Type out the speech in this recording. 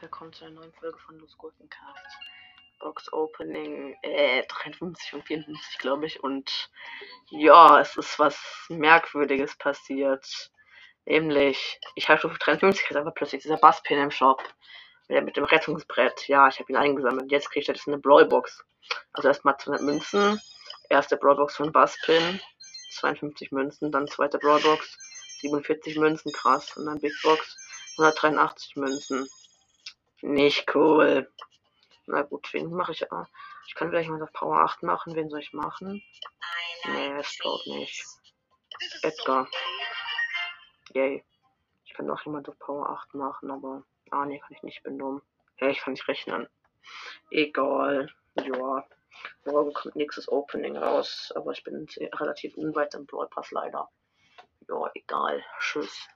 Willkommen zu einer neuen Folge von Los Gurkencast. Box Opening, äh, 53 und 54, glaube ich. Und ja, es ist was Merkwürdiges passiert. Nämlich, ich habe Stufe 53 jetzt einfach plötzlich dieser Basspin im Shop. Mit dem Rettungsbrett. Ja, ich habe ihn eingesammelt. Jetzt kriegt er das eine Brawlbox. Also erstmal 200 Münzen. Erste Brawlbox von Basspin. 52 Münzen. Dann zweite Brawlbox. 47 Münzen, krass. Und dann Big Box. 183 Münzen. Nicht cool. Na gut, wen mache ich? Ah, ich kann vielleicht mal auf Power 8 machen. Wen soll ich machen? Nee, es braucht nicht. Edgar. Yay. Ich kann noch jemand auf Power 8 machen, aber. Ah, nee, kann ich nicht. Bin dumm. Ja, ich kann nicht rechnen. Egal. Ja. Morgen kommt nächstes Opening raus, aber ich bin relativ unweit im Brawl Pass leider. Ja, egal. Tschüss.